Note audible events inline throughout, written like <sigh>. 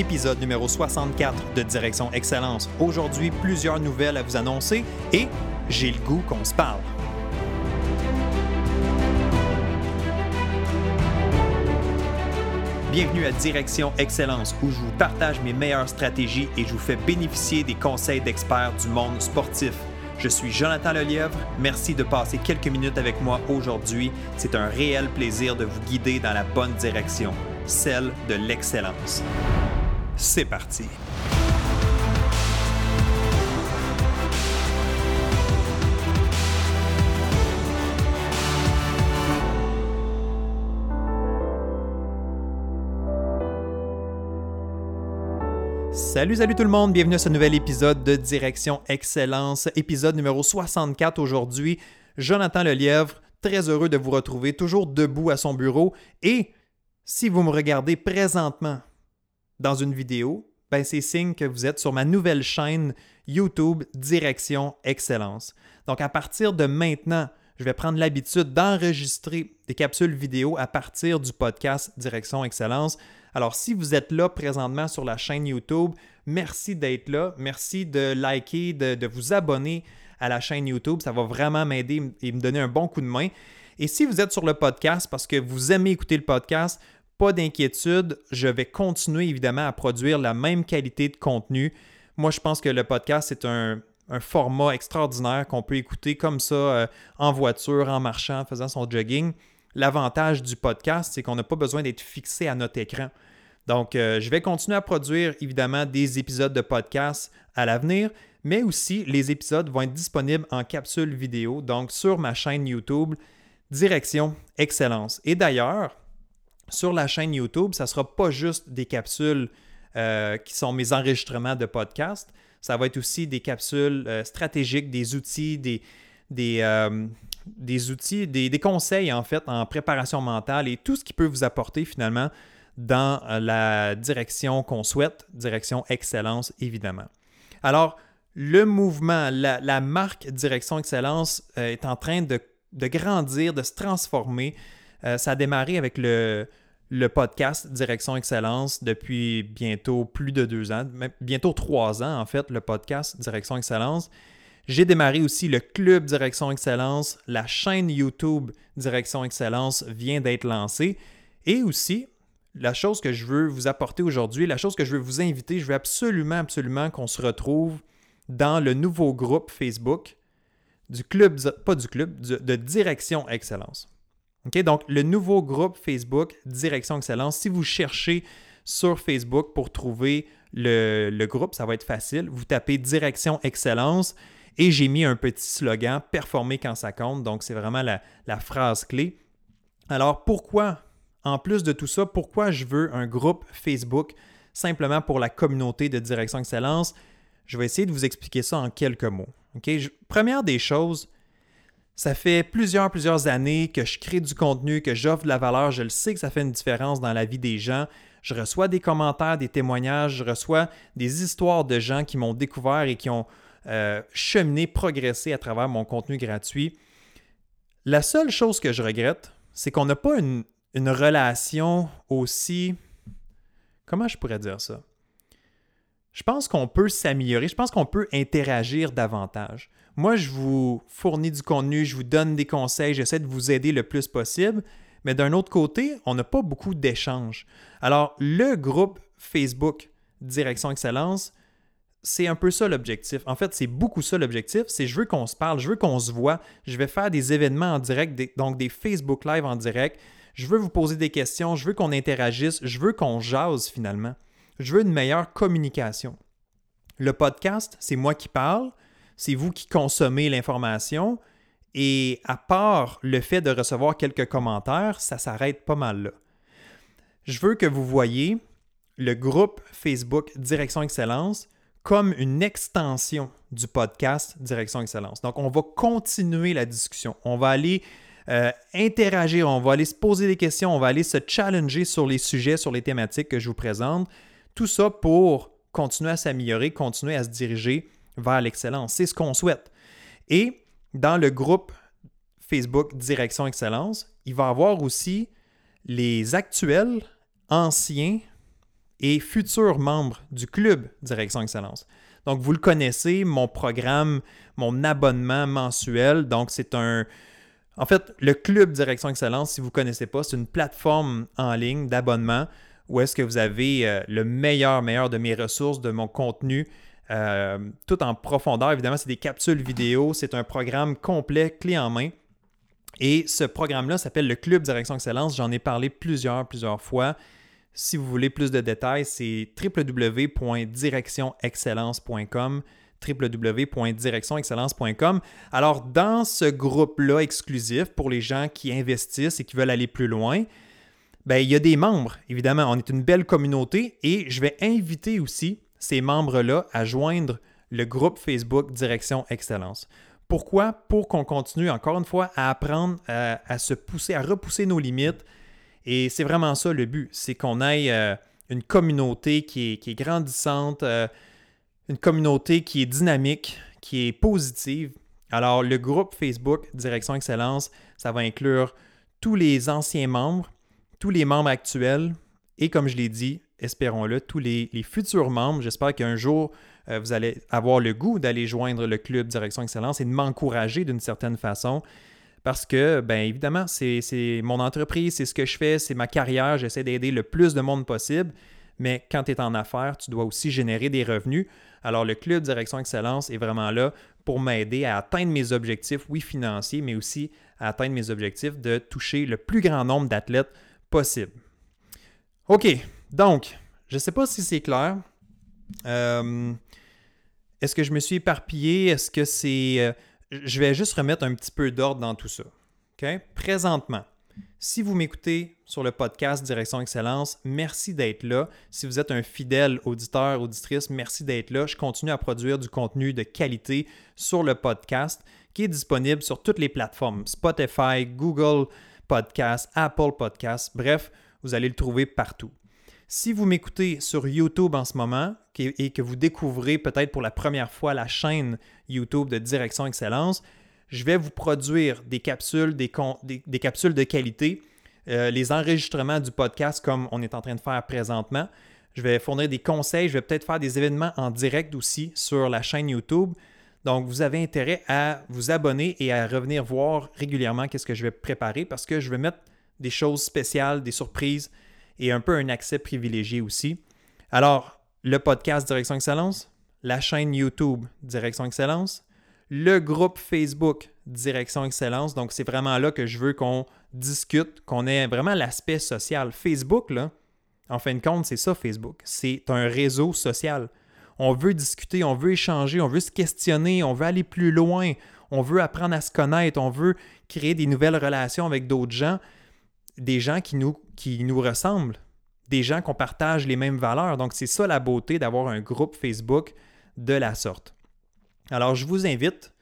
épisode numéro 64 de Direction Excellence. Aujourd'hui, plusieurs nouvelles à vous annoncer et j'ai le goût qu'on se parle. Bienvenue à Direction Excellence où je vous partage mes meilleures stratégies et je vous fais bénéficier des conseils d'experts du monde sportif. Je suis Jonathan Lelièvre. Merci de passer quelques minutes avec moi aujourd'hui. C'est un réel plaisir de vous guider dans la bonne direction, celle de l'excellence. C'est parti. Salut, salut tout le monde, bienvenue à ce nouvel épisode de Direction Excellence, épisode numéro 64 aujourd'hui. Jonathan Lelièvre, très heureux de vous retrouver, toujours debout à son bureau. Et si vous me regardez présentement dans une vidéo, ben c'est signe que vous êtes sur ma nouvelle chaîne YouTube Direction Excellence. Donc à partir de maintenant, je vais prendre l'habitude d'enregistrer des capsules vidéo à partir du podcast Direction Excellence. Alors, si vous êtes là présentement sur la chaîne YouTube, merci d'être là. Merci de liker, de, vous abonner à la chaîne YouTube. Ça va vraiment m'aider et me donner un bon coup de main. Et si vous êtes sur le podcast parce que vous aimez écouter le podcast, pas d'inquiétude, je vais continuer évidemment à produire la même qualité de contenu. Moi, je pense que le podcast, c'est un, format extraordinaire qu'on peut écouter comme ça euh, en voiture, en marchant, en faisant son jogging. L'avantage du podcast, c'est qu'on n'a pas besoin d'être fixé à notre écran. Donc, euh, je vais continuer à produire évidemment des épisodes de podcast à l'avenir, mais aussi les épisodes vont être disponibles en capsule vidéo, donc sur ma chaîne YouTube, Direction Excellence. Et d'ailleurs, sur la chaîne YouTube, ça ne sera pas juste des capsules euh, qui sont mes enregistrements de podcast, ça va être aussi des capsules euh, stratégiques, des outils, des, des, des outils, des, conseils en fait en préparation mentale et tout ce qui peut vous apporter finalement dans euh, la direction qu'on souhaite, direction excellence évidemment. Alors, le mouvement, la, marque Direction Excellence euh, est en train de, grandir, de se transformer. Euh, ça a démarré avec le, le, podcast Direction Excellence depuis bientôt plus de deux ans, bientôt trois ans en fait, le podcast Direction Excellence. J'ai démarré aussi le club Direction Excellence. La chaîne YouTube Direction Excellence vient d'être lancée. Et aussi, la chose que je veux vous apporter aujourd'hui, la chose que je veux vous inviter, je veux absolument, absolument qu'on se retrouve dans le nouveau groupe Facebook du club, pas du club, de Direction Excellence. Donc, le nouveau groupe Facebook Direction Excellence, si vous cherchez sur Facebook pour trouver le, groupe, ça va être facile. Vous tapez Direction Excellence et j'ai mis un petit slogan, performer quand ça compte. Donc, c'est vraiment la, phrase clé. Alors, pourquoi, en plus de tout ça, pourquoi je veux un groupe Facebook simplement pour la communauté de Direction Excellence? Je vais essayer de vous expliquer ça en quelques mots. première des choses, ça fait plusieurs, plusieurs années que je crée du contenu, que j'offre de la valeur. Je le sais que ça fait une différence dans la vie des gens. Je reçois des commentaires, des témoignages, je reçois des histoires de gens qui m'ont découvert et qui ont euh, cheminer, progresser à travers mon contenu gratuit. La seule chose que je regrette, c'est qu'on n'a pas une, relation aussi... Comment je pourrais dire ça? Je pense qu'on peut s'améliorer, je pense qu'on peut interagir davantage. Moi, je vous fournis du contenu, je vous donne des conseils, j'essaie de vous aider le plus possible, mais d'un autre côté, on n'a pas beaucoup d'échanges. Alors, le groupe Facebook Direction Excellence, c'est un peu ça l'objectif. En fait, c'est beaucoup ça l'objectif. C'est je veux qu'on se parle, je veux qu'on se voit. Je vais faire des événements en direct, donc des Facebook Live en direct. Je veux vous poser des questions, je veux qu'on interagisse, je veux qu'on jase finalement. Je veux une meilleure communication. Le podcast, c'est moi qui parle, c'est vous qui consommez l'information. Et à part le fait de recevoir quelques commentaires, ça s'arrête pas mal là. Je veux que vous voyez le groupe Facebook Direction Excellence comme une extension du podcast Direction Excellence. Donc, on va continuer la discussion. On va aller euh, interagir, on va aller se poser des questions, on va aller se challenger sur les sujets, sur les thématiques que je vous présente. Tout ça pour continuer à s'améliorer, continuer à se diriger vers l'excellence. C'est ce qu'on souhaite. Et dans le groupe Facebook Direction Excellence, il va y avoir aussi les actuels, anciens et futur membre du club Direction Excellence. Donc, vous le connaissez, mon programme, mon abonnement mensuel. Donc, c'est un. En fait, le club Direction Excellence, si vous ne connaissez pas, c'est une plateforme en ligne d'abonnement où est-ce que vous avez euh, le meilleur, meilleur de mes ressources, de mon contenu, euh, tout en profondeur. Évidemment, c'est des capsules vidéo, c'est un programme complet, clé en main. Et ce programme-là s'appelle le Club Direction Excellence. J'en ai parlé plusieurs, plusieurs fois. Si vous voulez plus de détails, c'est www.directionexcellence.com www.directionexcellence.com. Alors, dans ce groupe-là exclusif pour les gens qui investissent et qui veulent aller plus loin, ben, il y a des membres, évidemment. On est une belle communauté et je vais inviter aussi ces membres-là à joindre le groupe Facebook Direction Excellence. Pourquoi? Pour qu'on continue, encore une fois, à apprendre à se pousser, à repousser nos limites, et c'est vraiment ça le but, c'est qu'on ait euh, une communauté qui est, grandissante, euh, une communauté qui est dynamique, qui est positive. Alors, le groupe Facebook Direction Excellence, ça va inclure tous les anciens membres, tous les membres actuels et, comme je l'ai dit, espérons-le, tous les, futurs membres. J'espère qu'un jour, euh, vous allez avoir le goût d'aller joindre le club Direction Excellence et de m'encourager d'une certaine façon parce que, bien évidemment, c'est mon entreprise, c'est ce que je fais, c'est ma carrière, j'essaie d'aider le plus de monde possible. Mais quand tu es en affaires, tu dois aussi générer des revenus. Alors, le Club Direction Excellence est vraiment là pour m'aider à atteindre mes objectifs, oui, financiers, mais aussi à atteindre mes objectifs de toucher le plus grand nombre d'athlètes possible. OK, donc, je ne sais pas si c'est clair. Euh, est-ce que je me suis éparpillé? Est-ce que c'est. Euh, je vais juste remettre un petit peu d'ordre dans tout ça. Présentement, si vous m'écoutez sur le podcast Direction Excellence, merci d'être là. Si vous êtes un fidèle auditeur, auditrice, merci d'être là. Je continue à produire du contenu de qualité sur le podcast qui est disponible sur toutes les plateformes Spotify, Google Podcast, Apple Podcast. Bref, vous allez le trouver partout. Si vous m'écoutez sur YouTube en ce moment et que vous découvrez peut-être pour la première fois la chaîne YouTube de Direction Excellence, je vais vous produire des capsules, des, capsules de qualité, euh, les enregistrements du podcast comme on est en train de faire présentement. Je vais fournir des conseils, je vais peut-être faire des événements en direct aussi sur la chaîne YouTube. Donc, vous avez intérêt à vous abonner et à revenir voir régulièrement qu'est-ce que je vais préparer parce que je vais mettre des choses spéciales, des surprises et un peu un accès privilégié aussi. Alors, le podcast Direction Excellence, la chaîne YouTube Direction Excellence, le groupe Facebook Direction Excellence. Donc, c'est vraiment là que je veux qu'on discute, qu'on ait vraiment l'aspect social. Facebook, là, en fin de compte, c'est ça Facebook. C'est un réseau social. On veut discuter, on veut échanger, on veut se questionner, on veut aller plus loin, on veut apprendre à se connaître, on veut créer des nouvelles relations avec d'autres gens des gens qui nous, ressemblent, des gens qu'on partage les mêmes valeurs. Donc, c'est ça la beauté d'avoir un groupe Facebook de la sorte. Alors, je vous invite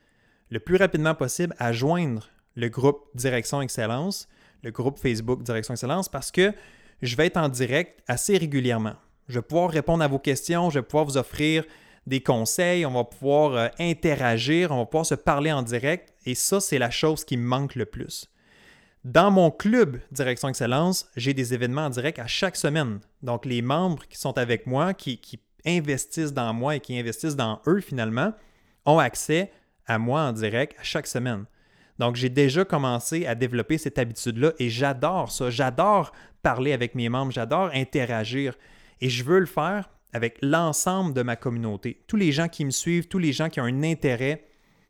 le plus rapidement possible à joindre le groupe Direction Excellence, le groupe Facebook Direction Excellence, parce que je vais être en direct assez régulièrement. Je vais pouvoir répondre à vos questions, je vais pouvoir vous offrir des conseils, on va pouvoir euh, interagir, on va pouvoir se parler en direct, et ça, c'est la chose qui me manque le plus. Dans mon club Direction Excellence, j'ai des événements en direct à chaque semaine. Donc, les membres qui sont avec moi, qui, investissent dans moi et qui investissent dans eux finalement, ont accès à moi en direct à chaque semaine. Donc, j'ai déjà commencé à développer cette habitude-là et j'adore ça. J'adore parler avec mes membres, j'adore interagir et je veux le faire avec l'ensemble de ma communauté. Tous les gens qui me suivent, tous les gens qui ont un intérêt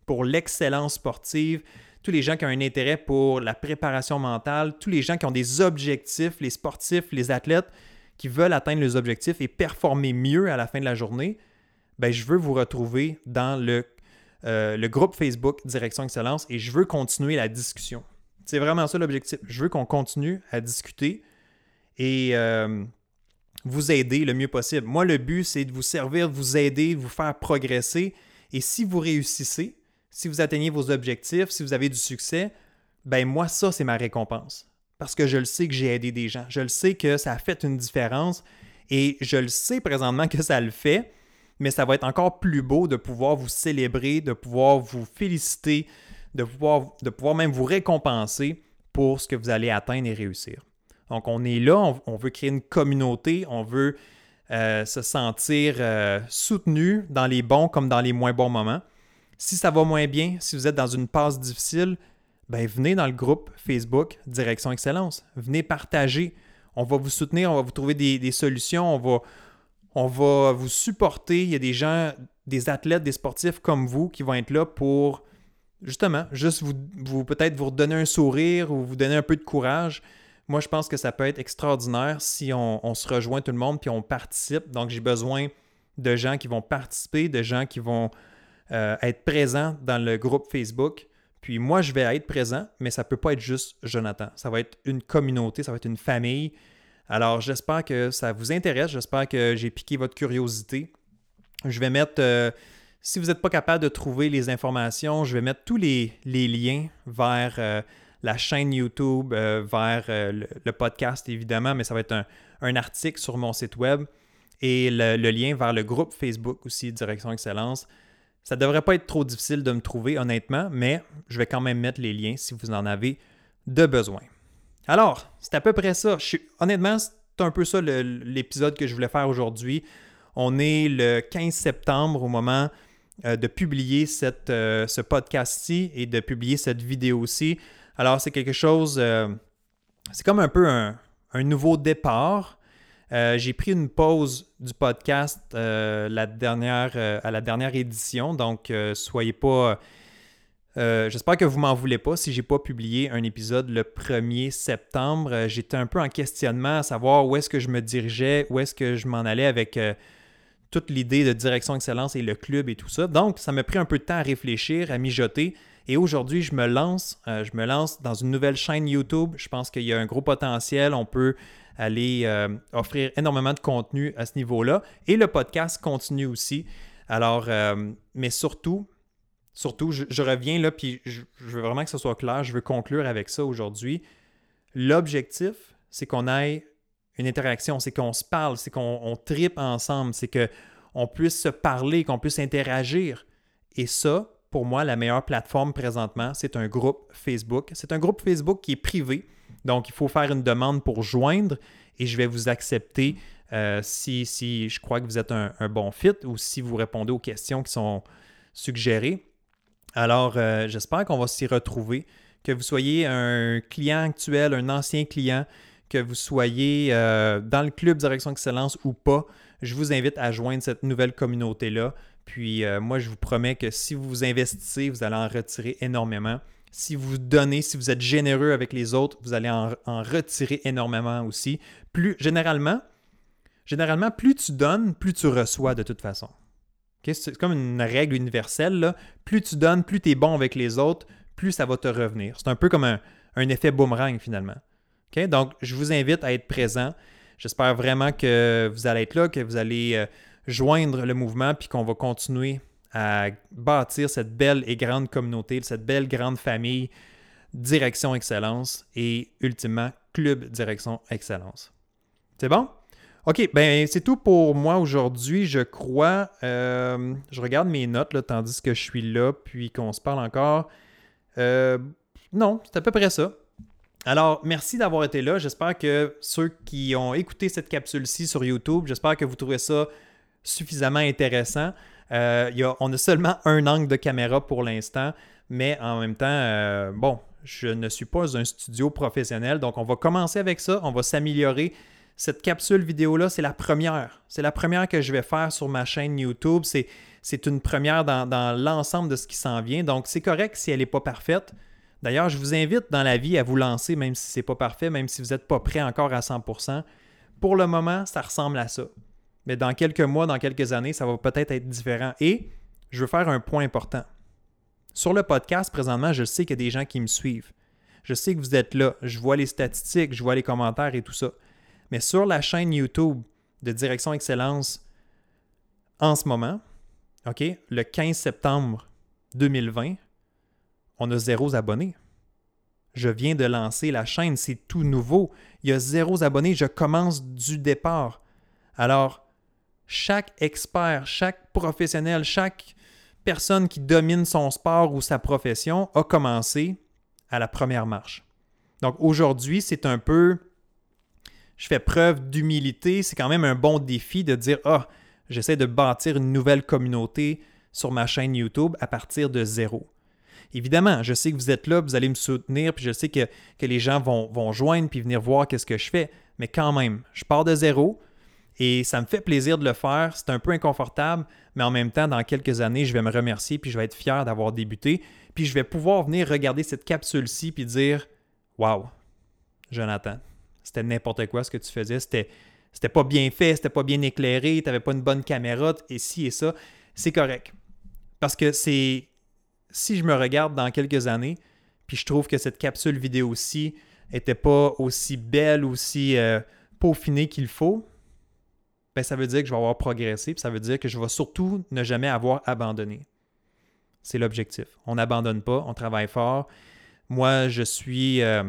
pour l'excellence sportive, tous les gens qui ont un intérêt pour la préparation mentale, tous les gens qui ont des objectifs, les sportifs, les athlètes qui veulent atteindre leurs objectifs et performer mieux à la fin de la journée, ben, je veux vous retrouver dans le, euh, le groupe Facebook Direction Excellence et je veux continuer la discussion. C'est vraiment ça l'objectif. Je veux qu'on continue à discuter et euh, vous aider le mieux possible. Moi, le but, c'est de vous servir, de vous aider, de vous faire progresser. Et si vous réussissez, si vous atteignez vos objectifs, si vous avez du succès, ben moi, ça, c'est ma récompense. Parce que je le sais que j'ai aidé des gens. Je le sais que ça a fait une différence et je le sais présentement que ça le fait, mais ça va être encore plus beau de pouvoir vous célébrer, de pouvoir vous féliciter, de pouvoir, même vous récompenser pour ce que vous allez atteindre et réussir. Donc, on est là, on, veut créer une communauté, on veut euh, se sentir euh, soutenu dans les bons comme dans les moins bons moments. Si ça va moins bien, si vous êtes dans une passe difficile, ben venez dans le groupe Facebook Direction Excellence. Venez partager. On va vous soutenir, on va vous trouver des, solutions, on va, on vous supporter. Il y a des gens, des athlètes, des sportifs comme vous qui vont être là pour justement juste vous, peut-être vous redonner un sourire ou vous donner un peu de courage. Moi, je pense que ça peut être extraordinaire si on, se rejoint tout le monde puis on participe. Donc, j'ai besoin de gens qui vont participer, de gens qui vont euh, être présents dans le groupe Facebook. Puis moi, je vais être présent, mais ça ne peut pas être juste Jonathan. Ça va être une communauté, ça va être une famille. Alors, j'espère que ça vous intéresse. J'espère que j'ai piqué votre curiosité. Je vais mettre, euh, si vous n'êtes pas capable de trouver les informations, je vais mettre tous les, liens vers euh, la chaîne YouTube, vers le, podcast évidemment, mais ça va être un, article sur mon site web et le, lien vers le groupe Facebook aussi, Direction Excellence. Ça ne devrait pas être trop difficile de me trouver, honnêtement, mais je vais quand même mettre les liens si vous en avez de besoin. Alors, c'est à peu près ça. honnêtement, c'est un peu ça l'épisode que je voulais faire aujourd'hui. On est le 15 septembre au moment euh, de publier cette, ce podcast-ci et de publier cette vidéo-ci. Alors, c'est quelque chose, euh, c'est comme un peu un, nouveau départ. Euh, j'ai pris une pause du podcast euh, la dernière, à la dernière édition, donc soyez pas. J'espère que vous m'en voulez pas si j'ai pas publié un épisode le 1er septembre. J'étais un peu en questionnement à savoir où est-ce que je me dirigeais, où est-ce que je m'en allais avec toute l'idée de direction excellence et le club et tout ça. Donc, ça m'a pris un peu de temps à réfléchir, à mijoter. Et aujourd'hui, je me lance, euh, je me lance dans une nouvelle chaîne YouTube. Je pense qu'il y a un gros potentiel. On peut aller euh, offrir énormément de contenu à ce niveau-là. Et le podcast continue aussi. Alors, euh, mais surtout, surtout, je, reviens là, puis je, veux vraiment que ce soit clair. Je veux conclure avec ça aujourd'hui. L'objectif, c'est qu'on ait une interaction, c'est qu'on se parle, c'est qu'on tripe ensemble, c'est qu'on puisse se parler, qu'on puisse interagir. Et ça, pour moi, la meilleure plateforme présentement, c'est un groupe Facebook. C'est un groupe Facebook qui est privé. Donc, il faut faire une demande pour joindre et je vais vous accepter euh, si, si, je crois que vous êtes un, bon fit ou si vous répondez aux questions qui sont suggérées. Alors, euh, j'espère qu'on va s'y retrouver, que vous soyez un client actuel, un ancien client, que vous soyez euh, dans le club Direction Excellence ou pas. Je vous invite à joindre cette nouvelle communauté-là. Puis moi, je vous promets que si vous investissez, vous allez en retirer énormément. Si vous donnez, si vous êtes généreux avec les autres, vous allez en, retirer énormément aussi. Plus généralement, plus tu donnes, plus tu reçois de toute façon. C'est comme une règle universelle. Plus tu donnes, plus tu es bon avec les autres, plus ça va te revenir. C'est un peu comme un, effet boomerang finalement. Donc, je vous invite à être présent. J'espère vraiment que vous allez être là, que vous allez euh, joindre le mouvement, puis qu'on va continuer à bâtir cette belle et grande communauté, cette belle grande famille Direction Excellence et ultimement Club Direction Excellence. C'est bon? OK, ben c'est tout pour moi aujourd'hui, je crois. Euh, je regarde mes notes là, tandis que je suis là, puis qu'on se parle encore. Euh, non, c'est à peu près ça. Alors, merci d'avoir été là. J'espère que ceux qui ont écouté cette capsule-ci sur YouTube, j'espère que vous trouvez ça suffisamment intéressant. Euh, on a seulement un angle de caméra pour l'instant, mais en même temps, euh, bon, je ne suis pas un studio professionnel, donc on va commencer avec ça, on va s'améliorer. Cette capsule vidéo-là, c'est la première. C'est la première que je vais faire sur ma chaîne YouTube. C'est une première dans, l'ensemble de ce qui s'en vient. Donc, c'est correct si elle n'est pas parfaite. D'ailleurs, je vous invite dans la vie à vous lancer, même si ce n'est pas parfait, même si vous n'êtes pas prêt encore à 100%. Pour le moment, ça ressemble à ça mais dans quelques mois, dans quelques années, ça va peut-être être différent. Et je veux faire un point important. Sur le podcast, présentement, je sais qu'il y a des gens qui me suivent. Je sais que vous êtes là. Je vois les statistiques, je vois les commentaires et tout ça. Mais sur la chaîne YouTube de Direction Excellence, en ce moment, OK, le 15 septembre 2020, on a zéro abonnés. Je viens de lancer la chaîne, c'est tout nouveau. Il y a zéro abonnés, je commence du départ. Alors, chaque expert, chaque professionnel, chaque personne qui domine son sport ou sa profession a commencé à la première marche. Donc aujourd'hui, c'est un peu, je fais preuve d'humilité. C'est quand même un bon défi de dire Ah, j'essaie de bâtir une nouvelle communauté sur ma chaîne YouTube à partir de zéro. Évidemment, je sais que vous êtes là, vous allez me soutenir, puis je sais que, les gens vont, vont joindre puis venir voir qu'est-ce que je fais. Mais quand même, je pars de zéro et ça me fait plaisir de le faire. C'est un peu inconfortable, mais en même temps, dans quelques années, je vais me remercier puis je vais être fier d'avoir débuté. Puis je vais pouvoir venir regarder cette capsule-ci puis dire Waouh, Jonathan, c'était n'importe quoi ce que tu faisais. C'était, pas bien fait, c'était pas bien éclairé, tu n'avais pas une bonne caméra, et ci et ça. C'est correct. Parce que c'est. Si je me regarde dans quelques années, puis je trouve que cette capsule vidéo-ci n'était pas aussi belle, aussi euh, peaufinée qu'il faut, ben ça veut dire que je vais avoir progressé, puis ça veut dire que je vais surtout ne jamais avoir abandonné. C'est l'objectif. On n'abandonne pas, on travaille fort. Moi, je suis. Euh,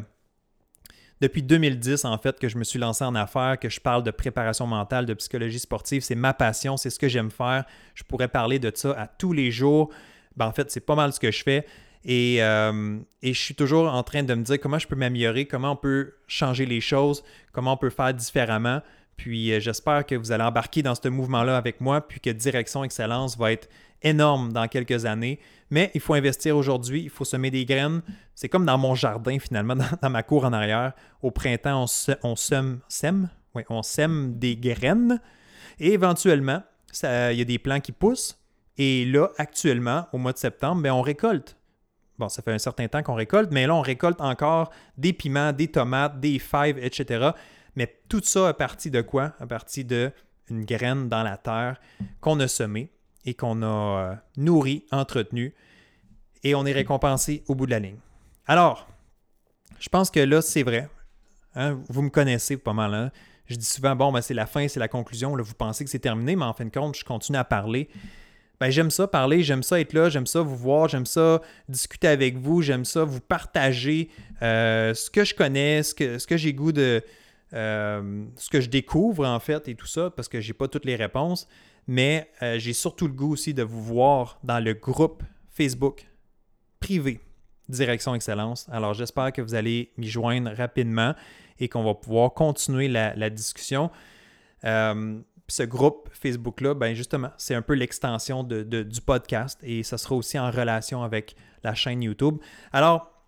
depuis 2010, en fait, que je me suis lancé en affaires, que je parle de préparation mentale, de psychologie sportive. C'est ma passion, c'est ce que j'aime faire. Je pourrais parler de ça à tous les jours. Ben, en fait, c'est pas mal ce que je fais. Euh, et, je suis toujours en train de me dire comment je peux m'améliorer, comment on peut changer les choses, comment on peut faire différemment. Puis euh, j'espère que vous allez embarquer dans ce mouvement-là avec moi, puis que Direction Excellence va être énorme dans quelques années. Mais il faut investir aujourd'hui, il faut semer des graines. C'est comme dans mon jardin finalement, <laughs> dans, ma cour en arrière. Au printemps, on, sème, des graines et éventuellement, il y a des plants qui poussent. Et là, actuellement, au mois de septembre, ben, on récolte. Bon, ça fait un certain temps qu'on récolte, mais là, on récolte encore des piments, des tomates, des fèves, etc. Mais tout ça à partir de quoi? À partir d'une graine dans la terre qu'on a semée et qu'on a euh, nourri, entretenu, et on est récompensé au bout de la ligne. Alors, je pense que là, c'est vrai. Hein, vous me connaissez pas mal. Hein. Je dis souvent, bon, ben, c'est la fin, c'est la conclusion. Là, vous pensez que c'est terminé, mais en fin de compte, je continue à parler. Ben, j'aime ça parler, j'aime ça être là, j'aime ça vous voir, j'aime ça discuter avec vous, j'aime ça vous partager euh, ce que je connais, ce que j'ai goût de. Euh, ce que je découvre en fait et tout ça, parce que j'ai pas toutes les réponses mais euh, j'ai surtout le goût aussi de vous voir dans le groupe Facebook privé Direction Excellence. Alors j'espère que vous allez m'y joindre rapidement et qu'on va pouvoir continuer la, discussion. Euh, ce groupe Facebook-là, ben justement, c'est un peu l'extension du podcast et ça sera aussi en relation avec la chaîne YouTube. Alors,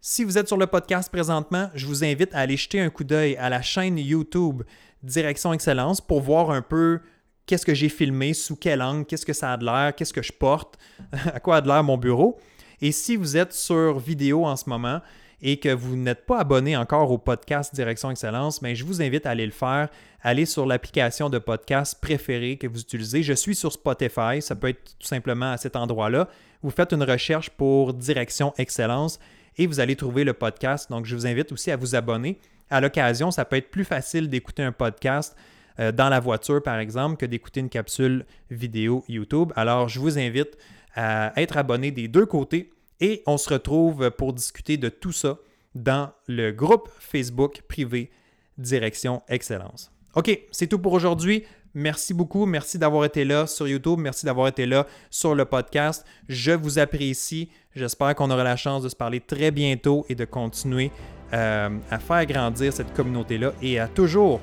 si vous êtes sur le podcast présentement, je vous invite à aller jeter un coup d'œil à la chaîne YouTube Direction Excellence pour voir un peu qu'est-ce que j'ai filmé, sous quel angle, qu'est-ce que ça a de l'air, qu'est-ce que je porte, <laughs> à quoi a de l'air mon bureau. Et si vous êtes sur vidéo en ce moment et que vous n'êtes pas abonné encore au podcast Direction Excellence, ben, je vous invite à aller le faire. Allez sur l'application de podcast préférée que vous utilisez. Je suis sur Spotify, ça peut être tout simplement à cet endroit-là. Vous faites une recherche pour Direction Excellence et vous allez trouver le podcast. Donc, je vous invite aussi à vous abonner. À l'occasion, ça peut être plus facile d'écouter un podcast euh, dans la voiture, par exemple, que d'écouter une capsule vidéo YouTube. Alors, je vous invite à être abonné des deux côtés et on se retrouve pour discuter de tout ça dans le groupe Facebook privé Direction Excellence. OK, c'est tout pour aujourd'hui. Merci beaucoup. Merci d'avoir été là sur YouTube. Merci d'avoir été là sur le podcast. Je vous apprécie. J'espère qu'on aura la chance de se parler très bientôt et de continuer euh, à faire grandir cette communauté-là et à toujours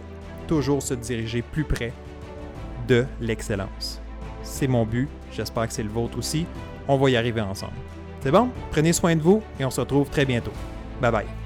toujours se diriger plus près de l'excellence. C'est mon but, j'espère que c'est le vôtre aussi. On va y arriver ensemble. C'est bon? Prenez soin de vous et on se retrouve très bientôt. Bye bye.